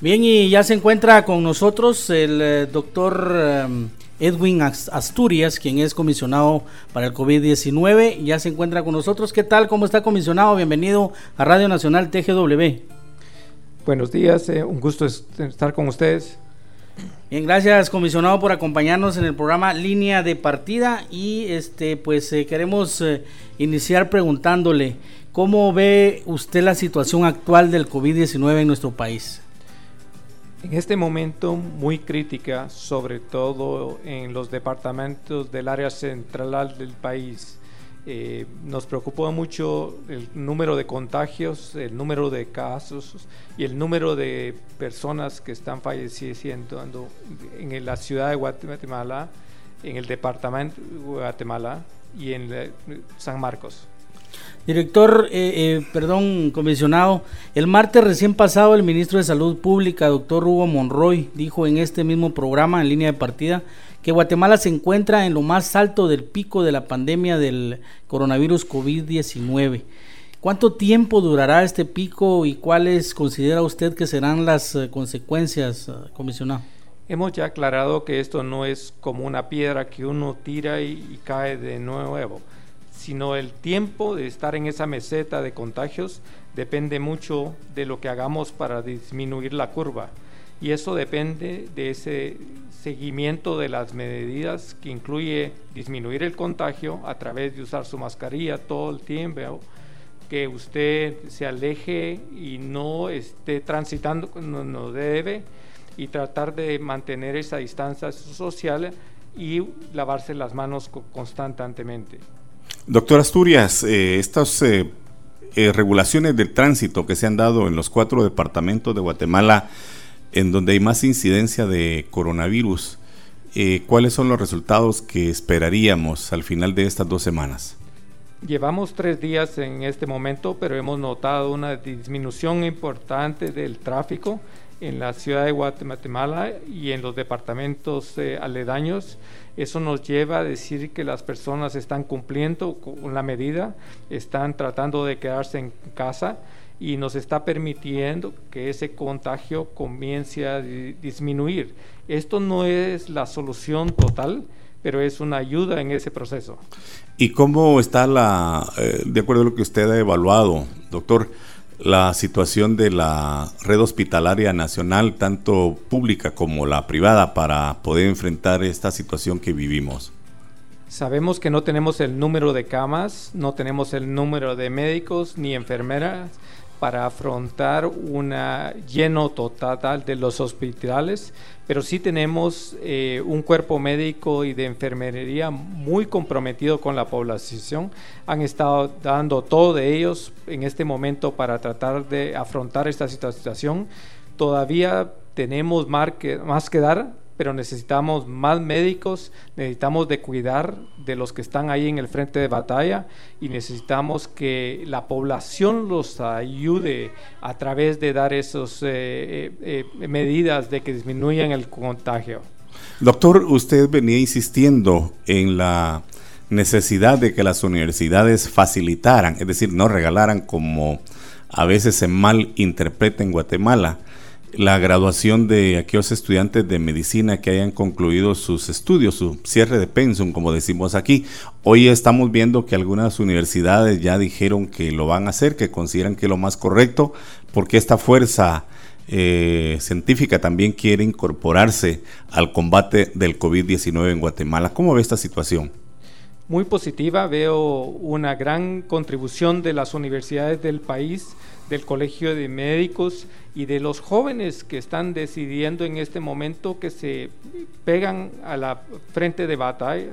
Bien, y ya se encuentra con nosotros el eh, doctor em, Edwin Asturias, quien es comisionado para el COVID-19. Ya se encuentra con nosotros. ¿Qué tal? ¿Cómo está comisionado? Bienvenido a Radio Nacional TGW. Buenos días, eh, un gusto estar con ustedes. Bien, gracias comisionado por acompañarnos en el programa Línea de Partida y este pues eh, queremos iniciar preguntándole cómo ve usted la situación actual del COVID-19 en nuestro país en este momento muy crítica, sobre todo en los departamentos del área central del país. Eh, nos preocupa mucho el número de contagios, el número de casos y el número de personas que están falleciendo en la ciudad de Guatemala, en el departamento de Guatemala y en San Marcos. Director, eh, eh, perdón, comisionado, el martes recién pasado el ministro de Salud Pública, doctor Hugo Monroy, dijo en este mismo programa en línea de partida que Guatemala se encuentra en lo más alto del pico de la pandemia del coronavirus COVID-19. ¿Cuánto tiempo durará este pico y cuáles considera usted que serán las eh, consecuencias, comisionado? Hemos ya aclarado que esto no es como una piedra que uno tira y cae de nuevo sino el tiempo de estar en esa meseta de contagios depende mucho de lo que hagamos para disminuir la curva. Y eso depende de ese seguimiento de las medidas que incluye disminuir el contagio a través de usar su mascarilla todo el tiempo, que usted se aleje y no esté transitando cuando no debe y tratar de mantener esa distancia social y lavarse las manos constantemente. Doctor Asturias, eh, estas eh, eh, regulaciones del tránsito que se han dado en los cuatro departamentos de Guatemala, en donde hay más incidencia de coronavirus, ¿cuáles son los resultados que esperaríamos al final de estas dos semanas? Llevamos tres días en este momento, pero hemos notado una disminución importante del tráfico en la ciudad de Guatemala y en los departamentos aledaños. Eso nos lleva a decir que las personas están cumpliendo con la medida, están tratando de quedarse en casa y nos está permitiendo que ese contagio comience a disminuir. Esto no es la solución total, pero es una ayuda en ese proceso. ¿Y cómo está la, eh, de acuerdo a lo que usted ha evaluado, doctor, la situación de la red hospitalaria nacional, tanto pública como la privada, para poder enfrentar esta situación que vivimos? Sabemos que no tenemos el número de camas, no tenemos el número de médicos ni enfermeras para afrontar un lleno total de los hospitales, pero sí tenemos eh, un cuerpo médico y de enfermería muy comprometido con la población. Han estado dando todo de ellos en este momento para tratar de afrontar esta situación. Todavía tenemos más que dar, pero necesitamos más médicos, necesitamos de cuidar de los que están ahí en el frente de batalla y necesitamos que la población los ayude a través de dar esas eh, eh, eh, medidas de que disminuyan el contagio. Doctor, usted venía insistiendo en la necesidad de que las universidades facilitaran, es decir, no regalaran como a veces se mal interpreta en Guatemala la graduación de aquellos estudiantes de medicina que hayan concluido sus estudios, su cierre de pensum, como decimos aquí. Hoy estamos viendo que algunas universidades ya dijeron que lo van a hacer, que consideran que es lo más correcto, porque esta fuerza eh, científica también quiere incorporarse al combate del COVID-19 en Guatemala. ¿Cómo ve esta situación? Muy positiva, veo una gran contribución de las universidades del país del Colegio de Médicos y de los jóvenes que están decidiendo en este momento que se pegan a la frente de batalla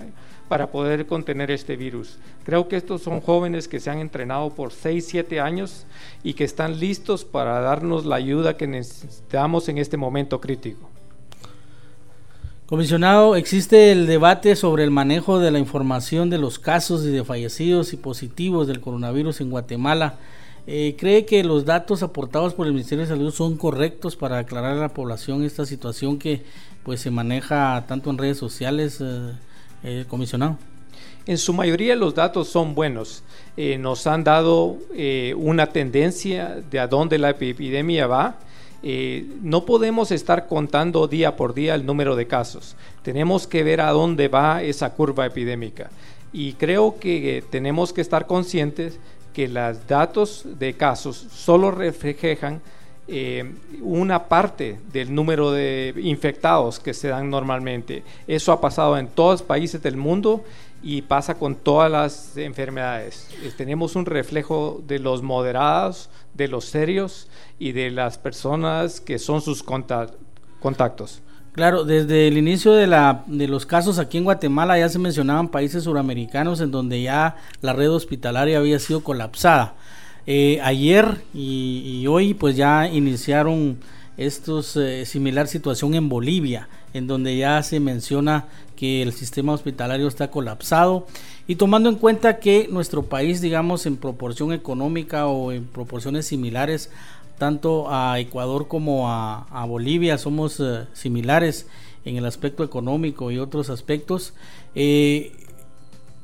para poder contener este virus. Creo que estos son jóvenes que se han entrenado por 6, 7 años y que están listos para darnos la ayuda que necesitamos en este momento crítico. Comisionado, existe el debate sobre el manejo de la información de los casos y de fallecidos y positivos del coronavirus en Guatemala. Eh, ¿Cree que los datos aportados por el Ministerio de Salud son correctos para aclarar a la población esta situación que pues se maneja tanto en redes sociales, eh, eh, comisionado? En su mayoría los datos son buenos. nos han dado una tendencia de a dónde la epidemia va Eh, no podemos estar contando día por día el número de casos. Tenemos que ver a dónde va esa curva epidémica. Y creo que tenemos que estar conscientes que los datos de casos solo reflejan eh, una parte del número de infectados que se dan normalmente. Eso ha pasado en todos los países del mundo y pasa con todas las enfermedades. Eh, tenemos un reflejo de los moderados, de los serios y de las personas que son sus contactos. Claro, desde el inicio de, la, de los casos aquí en Guatemala ya se mencionaban países suramericanos en donde ya la red hospitalaria había sido colapsada. Eh, ayer y, hoy pues ya iniciaron estos eh, similar situación en Bolivia, en donde ya se menciona que el sistema hospitalario está colapsado y tomando en cuenta que nuestro país, digamos, en proporción económica o en proporciones similares, tanto a Ecuador como a, Bolivia somos eh, similares en el aspecto económico y otros aspectos. Eh,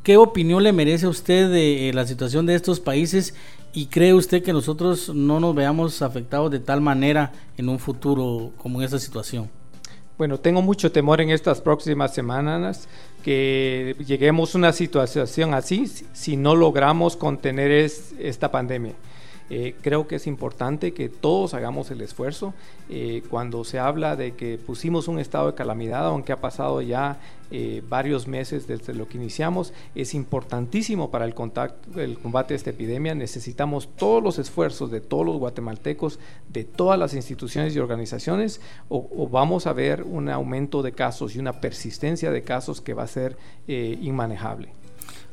¿Qué opinión le merece a usted de la situación de estos países ¿Y cree usted que nosotros no nos veamos afectados de tal manera en un futuro como en esta situación? Bueno, tengo mucho temor en estas próximas semanas que lleguemos a una situación así si no logramos contener esta pandemia. Eh, creo que es importante que todos hagamos el esfuerzo. Eh, cuando se habla de que pusimos un estado de calamidad, aunque ha pasado ya eh, varios meses desde lo que iniciamos, es importantísimo para el, combate a esta epidemia. Necesitamos todos los esfuerzos de todos los guatemaltecos, de todas las instituciones y organizaciones, o, vamos a ver un aumento de casos y una persistencia de casos que va a ser inmanejable.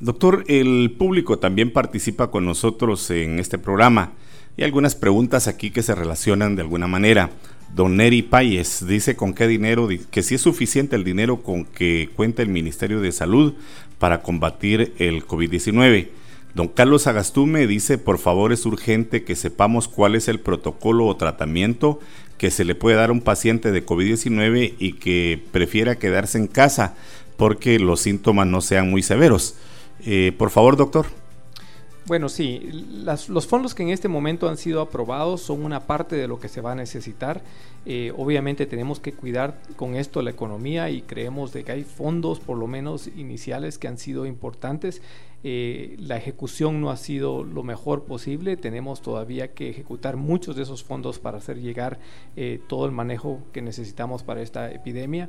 Doctor, el público también participa con nosotros en este programa. Hay algunas preguntas aquí que se relacionan de alguna manera. Don Neri Payes dice con qué dinero, que si es suficiente el dinero con que cuenta el Ministerio de Salud para combatir el COVID-19. Don Carlos Agastume dice, por favor es urgente que sepamos cuál es el protocolo o tratamiento que se le puede dar a un paciente de COVID-19 y que prefiera quedarse en casa porque los síntomas no sean muy severos. Eh, por favor, doctor. Bueno, sí, los fondos que en este momento han sido aprobados son una parte de lo que se va a necesitar. Eh, obviamente tenemos que cuidar con esto la economía y creemos de que hay fondos, por lo menos iniciales, que han sido importantes. Eh, la ejecución no ha sido lo mejor posible. Tenemos todavía que ejecutar muchos de esos fondos para hacer llegar todo el manejo que necesitamos para esta epidemia.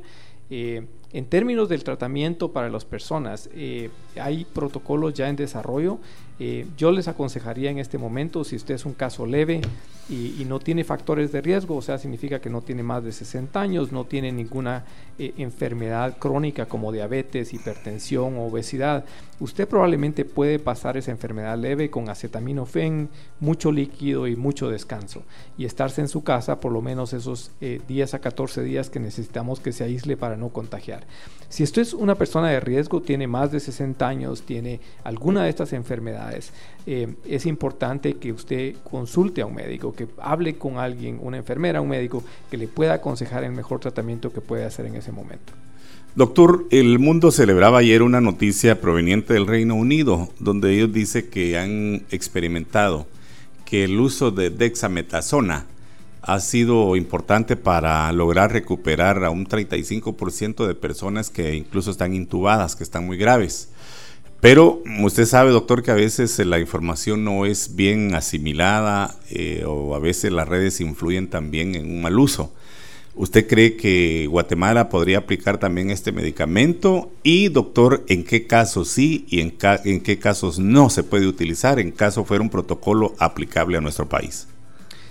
Eh, en términos del tratamiento para las personas, eh, hay protocolos ya en desarrollo. Eh, yo les aconsejaría en este momento, si usted es un caso leve y, no tiene factores de riesgo, o sea, significa que no tiene más de 60 años, no tiene ninguna enfermedad crónica como diabetes, hipertensión obesidad, usted probablemente puede pasar esa enfermedad leve con acetaminofén, mucho líquido y mucho descanso y estarse en su casa por lo menos esos 10 a 14 días que necesitamos que se aísle para no contagiar. Si usted es una persona de riesgo, tiene más de 60 años, tiene alguna de estas enfermedades, eh, es importante que usted consulte a un médico, que hable con alguien, una enfermera, un médico, que le pueda aconsejar el mejor tratamiento que puede hacer en ese momento. Doctor, el mundo celebraba ayer una noticia proveniente del Reino Unido, donde ellos dicen que han experimentado que el uso de dexametasona ha sido importante para lograr recuperar a un 35% de personas que incluso están intubadas, que están muy graves. Pero usted sabe, doctor, que a veces la información no es bien asimilada eh, o a veces las redes influyen también en un mal uso. ¿Usted cree que Guatemala podría aplicar también este medicamento? Y, doctor, ¿en qué casos sí y en qué casos no se puede utilizar en caso fuera un protocolo aplicable a nuestro país?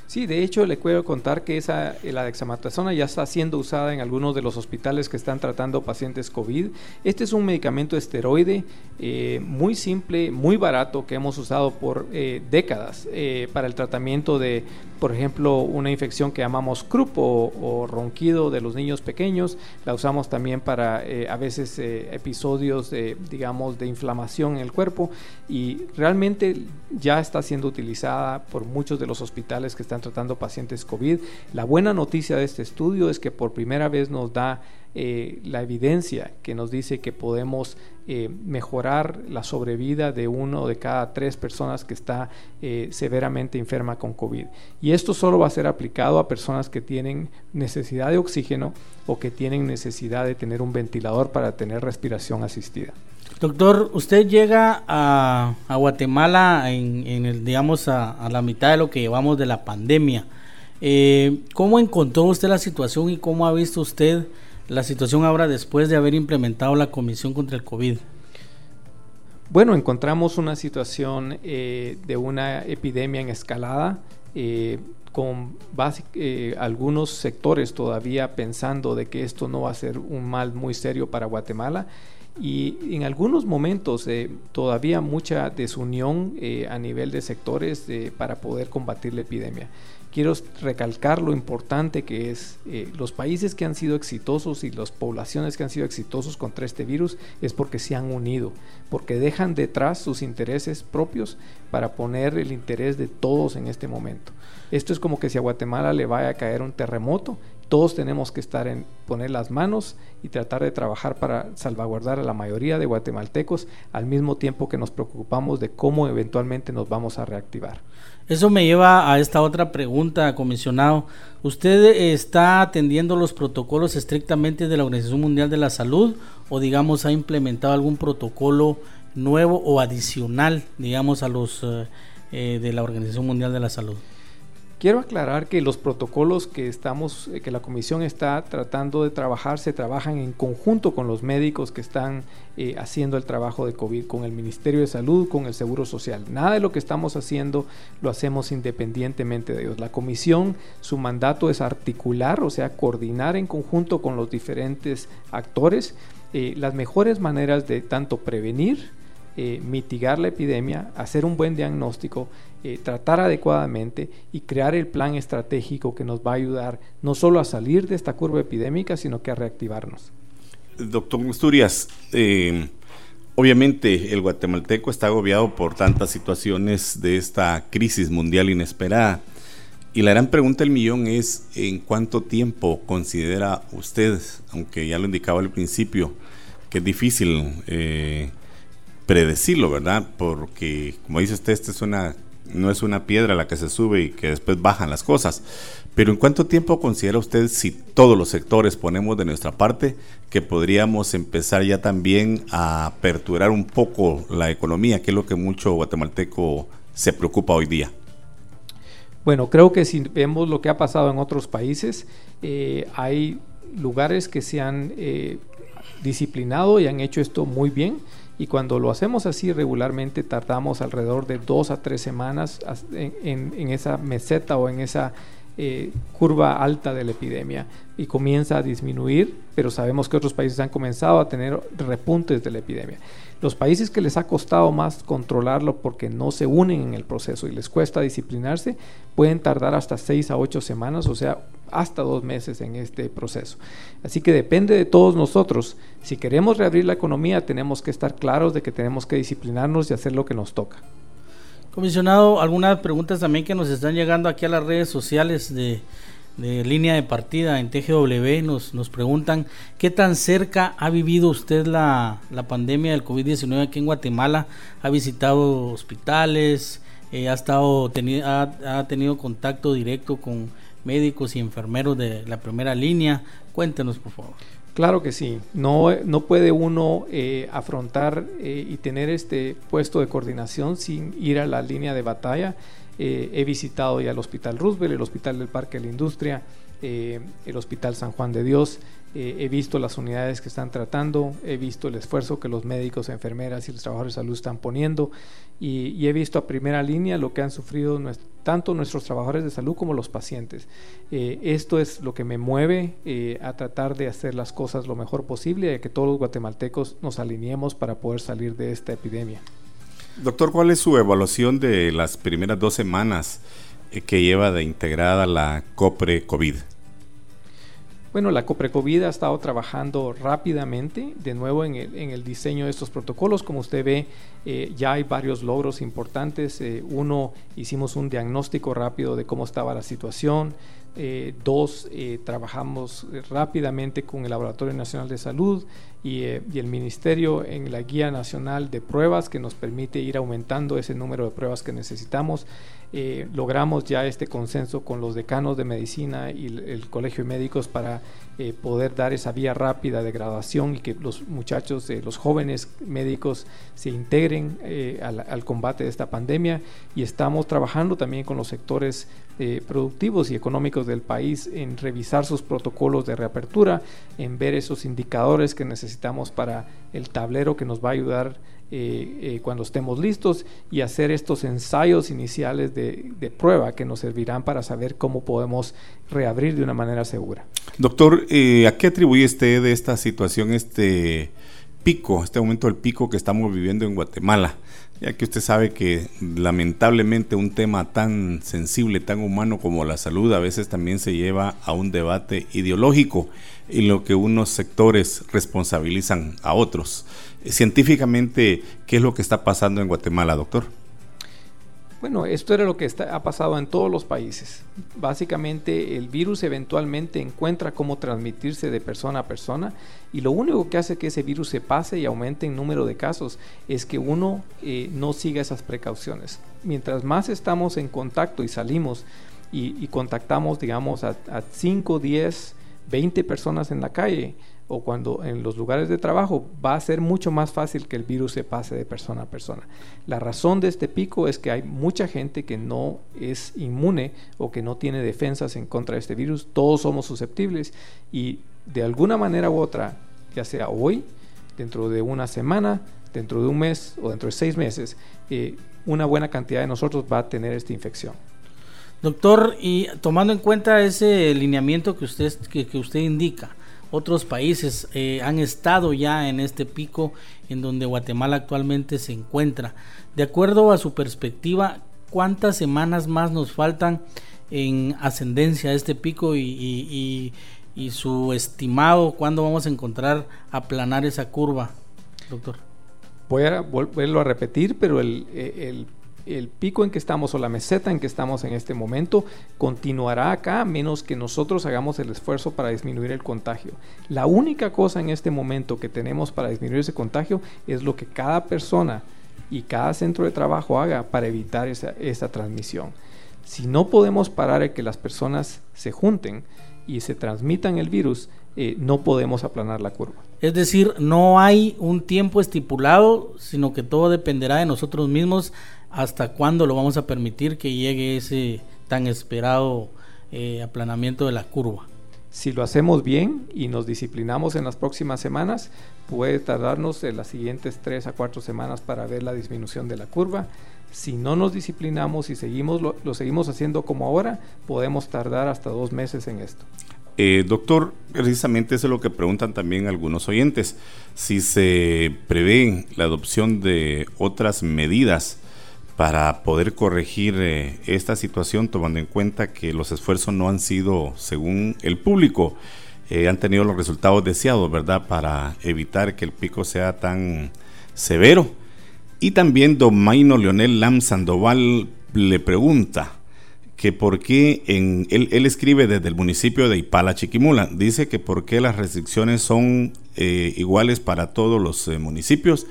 Sí, de hecho le quiero contar que esa, eh, la dexametasona ya está siendo usada en algunos de los hospitales que están tratando pacientes COVID. Este es un medicamento esteroide eh, muy simple, muy barato que hemos usado por eh, décadas para el tratamiento de, por ejemplo, una infección que llamamos croup o, ronquido de los niños pequeños. La usamos también para a veces episodios, de, digamos, de inflamación en el cuerpo y realmente ya está siendo utilizada por muchos de los hospitales que están tratando pacientes COVID. La buena noticia de este estudio es que por primera vez nos da eh, la evidencia que nos dice que podemos eh, mejorar la sobrevida de uno de cada tres personas que está eh, severamente enferma con COVID. Y esto solo va a ser aplicado a personas que tienen necesidad de oxígeno o que tienen necesidad de tener un ventilador para tener respiración asistida. Doctor, usted llega a, Guatemala en, el, digamos, a, la mitad de lo que llevamos de la pandemia. ¿Cómo encontró usted la situación y cómo ha visto usted la situación ahora después de haber implementado la Comisión contra el COVID? Bueno, encontramos una situación eh, de una epidemia en escalada. Eh, con algunos sectores todavía pensando de que esto no va a ser un mal muy serio para Guatemala y en algunos momentos eh, todavía mucha desunión eh, a nivel de sectores eh, para poder combatir la epidemia. Quiero recalcar lo importante que es los países que han sido exitosos y las poblaciones que han sido exitosos contra este virus es porque se han unido, porque dejan detrás sus intereses propios para poner el interés de todos en este momento. Esto es como que si a Guatemala le vaya a caer un terremoto todos tenemos que estar en poner las manos y tratar de trabajar para salvaguardar a la mayoría de guatemaltecos al mismo tiempo que nos preocupamos de cómo eventualmente nos vamos a reactivar. Eso me lleva a esta otra pregunta, comisionado. ¿Usted está atendiendo los protocolos estrictamente de la Organización Mundial de la Salud o digamos ha implementado algún protocolo nuevo o adicional, digamos, a los eh, eh, de la Organización Mundial de la Salud? Quiero aclarar que los protocolos que estamos, eh, que la comisión está tratando de trabajar, se trabajan en conjunto con los médicos que están eh, haciendo el trabajo de COVID, con el Ministerio de Salud, con el Seguro Social. Nada de lo que estamos haciendo lo hacemos independientemente de ellos. La comisión, su mandato es articular, o sea, coordinar en conjunto con los diferentes actores eh, las mejores maneras de tanto prevenir, mitigar la epidemia, hacer un buen diagnóstico eh, tratar adecuadamente y crear el plan estratégico que nos va a ayudar no solo a salir de esta curva epidémica, sino que a reactivarnos. Doctor Asturias, eh, obviamente el guatemalteco está agobiado por tantas situaciones de esta crisis mundial inesperada. Y la gran pregunta del millón es, ¿en cuánto tiempo considera usted, aunque ya lo indicaba al principio, que es difícil eh, predecirlo, ¿verdad? Porque, como dice usted, esta es una no es una piedra la que se sube y que después bajan las cosas. Pero ¿en cuánto tiempo considera usted, si todos los sectores ponemos de nuestra parte, que podríamos empezar ya también a aperturar un poco la economía, que es lo que mucho guatemalteco se preocupa hoy día? Bueno, creo que si vemos lo que ha pasado en otros países, eh, hay lugares que se han eh, disciplinado y han hecho esto muy bien y cuando lo hacemos así regularmente tardamos alrededor de dos a tres semanas en, esa meseta o en esa eh, curva alta de la epidemia y comienza a disminuir, pero sabemos que otros países han comenzado a tener repuntes de la epidemia. Los países que les ha costado más controlarlo porque no se unen en el proceso y les cuesta disciplinarse, pueden tardar hasta seis a ocho semanas, o sea, hasta dos meses en este proceso. Así que depende de todos nosotros. Si queremos reabrir la economía, tenemos que estar claros de que tenemos que disciplinarnos y hacer lo que nos toca. Comisionado, algunas preguntas también que nos están llegando aquí a las redes sociales de, línea de partida en TGW. Nos, nos preguntan qué tan cerca ha vivido usted la, pandemia del COVID-19 aquí en Guatemala. ¿Ha visitado hospitales? Eh, ha, estado ha tenido contacto directo con médicos y enfermeros de la primera línea. Cuéntenos, por favor. Claro que sí, no, no puede uno eh, afrontar eh, y tener este puesto de coordinación sin ir a la línea de batalla. Eh, he visitado ya el Hospital Roosevelt, el Hospital del Parque de la Industria, el Hospital San Juan de Dios, eh, he visto las unidades que están tratando, he visto el esfuerzo que los médicos, enfermeras y los trabajadores de salud están poniendo y, he visto a primera línea lo que han sufrido tanto nuestros trabajadores de salud como los pacientes. Eh, esto es lo que me mueve eh, a tratar de hacer las cosas lo mejor posible y que todos los guatemaltecos nos alineemos para poder salir de esta epidemia. Doctor, ¿cuál es su evaluación de las primeras dos semanas que lleva de integrada la COPRE COVID? Bueno, la Coprecovid ha estado trabajando rápidamente, de nuevo en el, diseño de estos protocolos. Como usted ve, eh, ya hay varios logros importantes. Eh, uno, hicimos un diagnóstico rápido de cómo estaba la situación. Eh, dos, eh, trabajamos rápidamente con el Laboratorio Nacional de Salud y, el Ministerio en la Guía Nacional de Pruebas que nos permite ir aumentando ese número de pruebas que necesitamos. Logramos ya este consenso con los decanos de medicina y el, el Colegio de Médicos para eh, poder dar esa vía rápida de graduación y que los muchachos, eh, los jóvenes médicos se integren eh, al, combate de esta pandemia. Y estamos trabajando también con los sectores productivos y económicos del país en revisar sus protocolos de reapertura, en ver esos indicadores que necesitamos para el tablero que nos va a ayudar eh, eh, cuando estemos listos y hacer estos ensayos iniciales de, prueba que nos servirán para saber cómo podemos reabrir de una manera segura. Doctor, eh, ¿a qué atribuye usted de esta situación, este pico, este aumento del pico que estamos viviendo en Guatemala? Ya que usted sabe que lamentablemente un tema tan sensible, tan humano como la salud, a veces también se lleva a un debate ideológico en lo que unos sectores responsabilizan a otros científicamente qué es lo que está pasando en Guatemala, doctor. Bueno, esto era lo que ha pasado en todos los países. Básicamente el virus eventualmente encuentra cómo transmitirse de persona a persona y lo único que hace que ese virus se pase y aumente en número de casos es que uno eh, no siga esas precauciones. Mientras más estamos en contacto y salimos y, contactamos, digamos, a, a 5, 10, 20 personas en la calle, o cuando en los lugares de trabajo va a ser mucho más fácil que el virus se pase de persona a persona. La razón de este pico es que hay mucha gente que no es inmune o que no tiene defensas en contra de este virus. Todos somos susceptibles y de alguna manera u otra, ya sea hoy, dentro de una semana, dentro de un mes o dentro de seis meses, eh, una buena cantidad de nosotros va a tener esta infección. Doctor, y tomando en cuenta ese lineamiento que usted, que usted indica, otros países eh, han estado ya en este pico en donde Guatemala actualmente se encuentra. De acuerdo a su perspectiva, ¿cuántas semanas más nos faltan en ascendencia a este pico y, su estimado cuándo vamos a encontrar aplanar esa curva, doctor? Voy a volverlo a repetir, pero el el pico en que estamos o la meseta en que estamos en este momento continuará acá menos que nosotros hagamos el esfuerzo para disminuir el contagio. La única cosa en este momento que tenemos para disminuir ese contagio es lo que cada persona y cada centro de trabajo haga para evitar esa, transmisión. Si no podemos parar el que las personas se junten y se transmitan el virus, eh, no podemos aplanar la curva. Es decir, no hay un tiempo estipulado, sino que todo dependerá de nosotros mismos hasta cuándo lo vamos a permitir que llegue ese tan esperado eh, aplanamiento de la curva. Si lo hacemos bien y nos disciplinamos en las próximas semanas, puede tardarnos en las siguientes 3 a 4 semanas para ver la disminución de la curva. Si no nos disciplinamos y seguimos lo, seguimos haciendo como ahora, podemos tardar hasta dos meses en esto. Eh, doctor, precisamente eso es lo que preguntan también algunos oyentes. Si se prevé la adopción de otras medidas para poder corregir eh, esta situación, tomando en cuenta que los esfuerzos no han sido, según el público, eh, han tenido los resultados deseados, ¿verdad? Para evitar que el pico sea tan severo. Y también Domaino Leonel Lam Sandoval le pregunta que por qué, en, él, escribe desde el municipio de Ipala, Chiquimula, dice que por qué las restricciones son eh, iguales para todos los municipios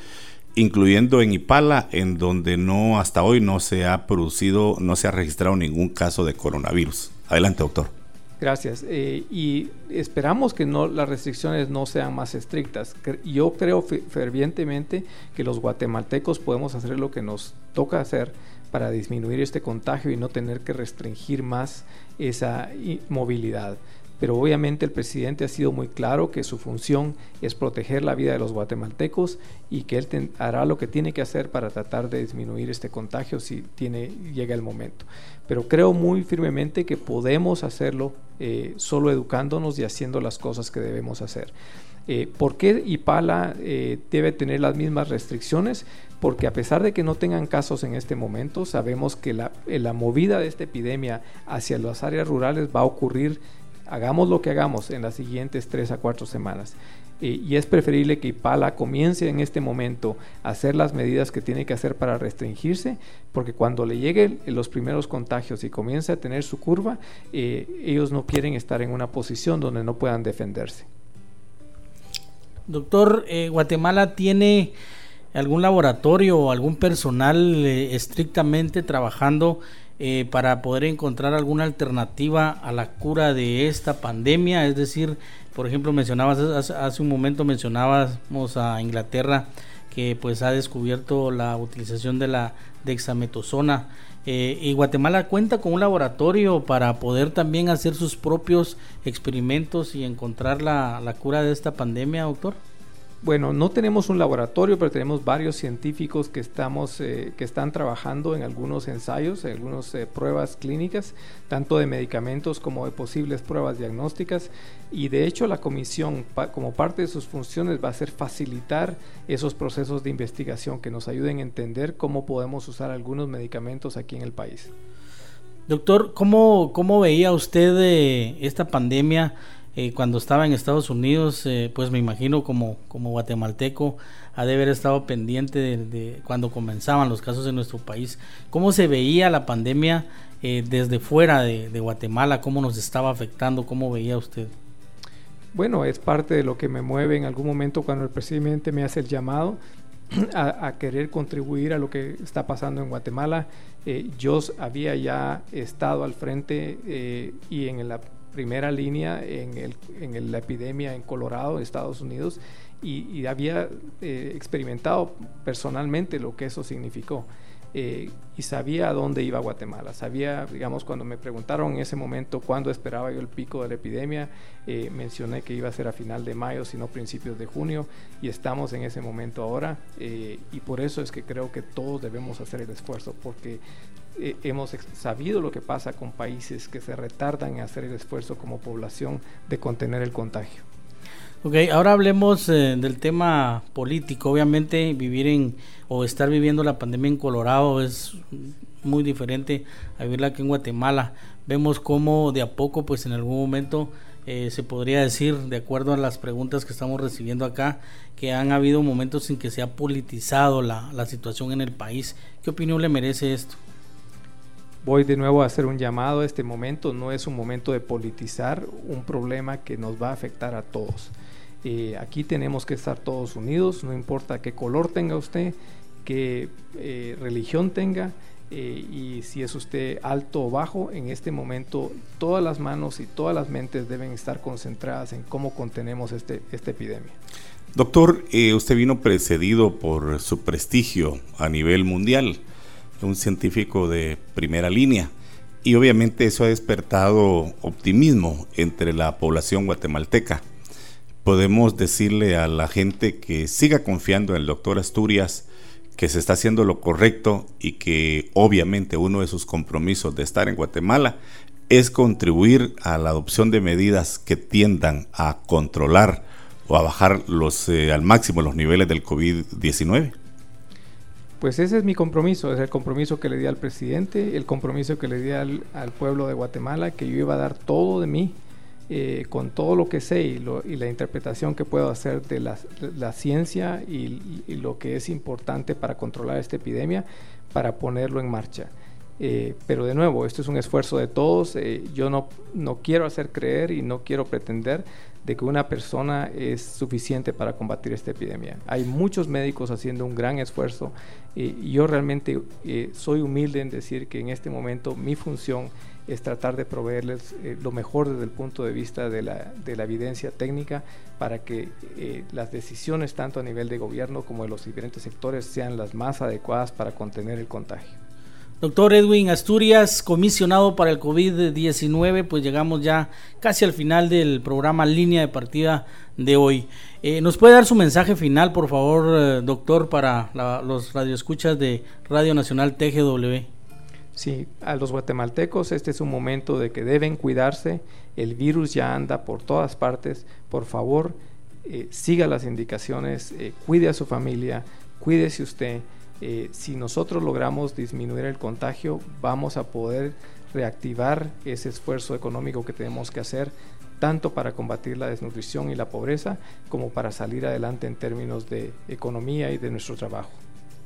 incluyendo en Ipala, en donde no hasta hoy no se ha producido, no se ha registrado ningún caso de coronavirus. Adelante, doctor. Gracias. Eh, y esperamos que no, las restricciones no sean más estrictas. Yo creo fervientemente que los guatemaltecos podemos hacer lo que nos toca hacer para disminuir este contagio y no tener que restringir más esa movilidad pero obviamente el presidente ha sido muy claro que su función es proteger la vida de los guatemaltecos y que él hará lo que tiene que hacer para tratar de disminuir este contagio si tiene, llega el momento. Pero creo muy firmemente que podemos hacerlo eh, solo educándonos y haciendo las cosas que debemos hacer. Eh, ¿Por qué IPALA eh, debe tener las mismas restricciones? Porque a pesar de que no tengan casos en este momento, sabemos que la, la movida de esta epidemia hacia las áreas rurales va a ocurrir hagamos lo que hagamos en las siguientes tres a cuatro semanas. Eh, y es preferible que Ipala comience en este momento a hacer las medidas que tiene que hacer para restringirse, porque cuando le lleguen los primeros contagios y comience a tener su curva, eh, ellos no quieren estar en una posición donde no puedan defenderse. Doctor, eh, Guatemala tiene algún laboratorio o algún personal estrictamente trabajando para poder encontrar alguna alternativa a la cura de esta pandemia, es decir, por ejemplo, mencionabas hace, un momento mencionábamos a Inglaterra que pues ha descubierto la utilización de la dexametasona eh, y Guatemala cuenta con un laboratorio para poder también hacer sus propios experimentos y encontrar la, la cura de esta pandemia, doctor. Bueno, no tenemos un laboratorio, pero tenemos varios científicos que, estamos, eh, que están trabajando en algunos ensayos, en algunas eh, pruebas clínicas, tanto de medicamentos como de posibles pruebas diagnósticas. Y de hecho la comisión, como parte de sus funciones, va a ser facilitar esos procesos de investigación que nos ayuden a entender cómo podemos usar algunos medicamentos aquí en el país. Doctor, ¿cómo, cómo veía usted eh, esta pandemia? Eh, cuando estaba en Estados Unidos, eh, pues me imagino como, como guatemalteco, ha de haber estado pendiente de, cuando comenzaban los casos en nuestro país. ¿Cómo se veía la pandemia eh, desde fuera de, Guatemala? ¿Cómo nos estaba afectando? ¿Cómo veía usted? Bueno, es parte de lo que me mueve en algún momento cuando el presidente me hace el llamado a, querer contribuir a lo que está pasando en Guatemala. yo había ya estado al frente y en la primera línea en, el, en la epidemia en Colorado, Estados Unidos, y, había eh, experimentado personalmente lo que eso significó. Eh, y sabía a dónde iba Guatemala. Sabía, digamos, cuando me preguntaron en ese momento cuándo esperaba yo el pico de la epidemia, eh, mencioné que iba a ser a final de mayo, sino principios de junio, y estamos en ese momento ahora. y por eso es que creo que todos debemos hacer el esfuerzo, porque eh, hemos sabido lo que pasa con países que se retardan en hacer el esfuerzo como población de contener el contagio. Ok, ahora hablemos eh, del tema político. Obviamente vivir en o estar viviendo la pandemia en Colorado es muy diferente a vivirla aquí en Guatemala. Vemos cómo de a poco, pues en algún momento eh, se podría decir, de acuerdo a las preguntas que estamos recibiendo acá, que han habido momentos en que se ha politizado la, la situación en el país. ¿Qué opinión le merece esto? Voy de nuevo a hacer un llamado. Este momento no es un momento de politizar un problema que nos va a afectar a todos. Eh, aquí tenemos que estar todos unidos, no importa qué color tenga usted, qué eh, religión tenga eh, y si es usted alto o bajo, en este momento todas las manos y todas las mentes deben estar concentradas en cómo contenemos este, esta epidemia. Doctor, usted vino precedido por su prestigio a nivel mundial un científico de primera línea. Y obviamente eso ha despertado optimismo entre la población guatemalteca. Podemos decirle a la gente que siga confiando en el doctor Asturias, que se está haciendo lo correcto y que obviamente uno de sus compromisos de estar en Guatemala es contribuir a la adopción de medidas que tiendan a controlar o a bajar eh, al máximo los niveles del COVID-19. Pues ese es mi compromiso, es el compromiso que le di al presidente, el compromiso que le di al, pueblo de Guatemala, que yo iba a dar todo de mí, eh, con todo lo que sé y, la interpretación que puedo hacer de la, ciencia y, lo que es importante para controlar esta epidemia, para ponerlo en marcha. Eh, pero de nuevo, esto es un esfuerzo de todos. Eh, yo no, no quiero hacer creer y no quiero pretender de que una persona es suficiente para combatir esta epidemia. Hay muchos médicos haciendo un gran esfuerzo y yo realmente eh, soy humilde en decir que en este momento mi función es tratar de proveerles eh, lo mejor desde el punto de vista de la, de la evidencia técnica para que eh, las decisiones tanto a nivel de gobierno como de los diferentes sectores sean las más adecuadas para contener el contagio. Doctor Edwin Asturias, comisionado para el COVID-19, pues llegamos ya casi al final del programa Línea de Partida de hoy. Eh, ¿Nos puede dar su mensaje final, por favor, eh, doctor, para los radioescuchas de Radio Nacional TGW? Sí, a los guatemaltecos este es un momento de que deben cuidarse, el virus ya anda por todas partes, por favor, eh, siga las indicaciones, cuide a su familia, cuídese usted. Eh, si nosotros logramos disminuir el contagio, vamos a poder reactivar ese esfuerzo económico que tenemos que hacer tanto para combatir la desnutrición y la pobreza como para salir adelante en términos de economía y de nuestro trabajo.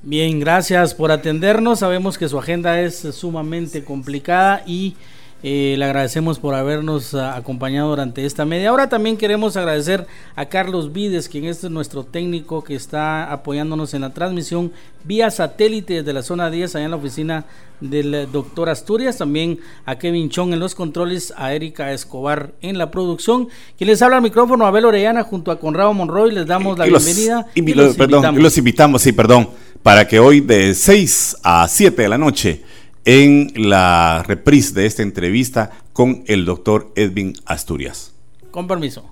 Bien, gracias por atendernos. Sabemos que su agenda es sumamente complicada y eh, le agradecemos por habernos ah, acompañado durante esta media hora. También queremos agradecer a Carlos Vides, quien es nuestro técnico que está apoyándonos en la transmisión vía satélite desde la zona 10, allá en la oficina del doctor Asturias. También a Kevin Chong en los controles, a Erika Escobar en la producción. Quien les habla al micrófono, Abel Orellana, junto a Conrado Monroy. Les damos la bienvenida. Y, los, perdón, los invitamos, sí, perdón, para que hoy de 6 a 7 de la noche en la reprise de esta entrevista con el doctor Edwin Asturias. Con permiso.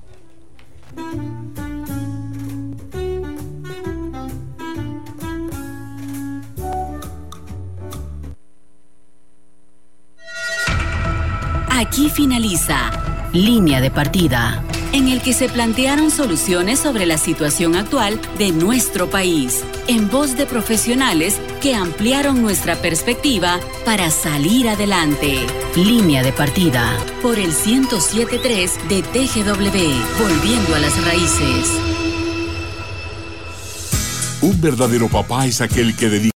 Aquí finaliza Línea de Partida en el que se plantearon soluciones sobre la situación actual de nuestro país, en voz de profesionales que ampliaron nuestra perspectiva para salir adelante. Línea de partida por el 1073 de TGW, volviendo a las raíces. Un verdadero papá es aquel que dedica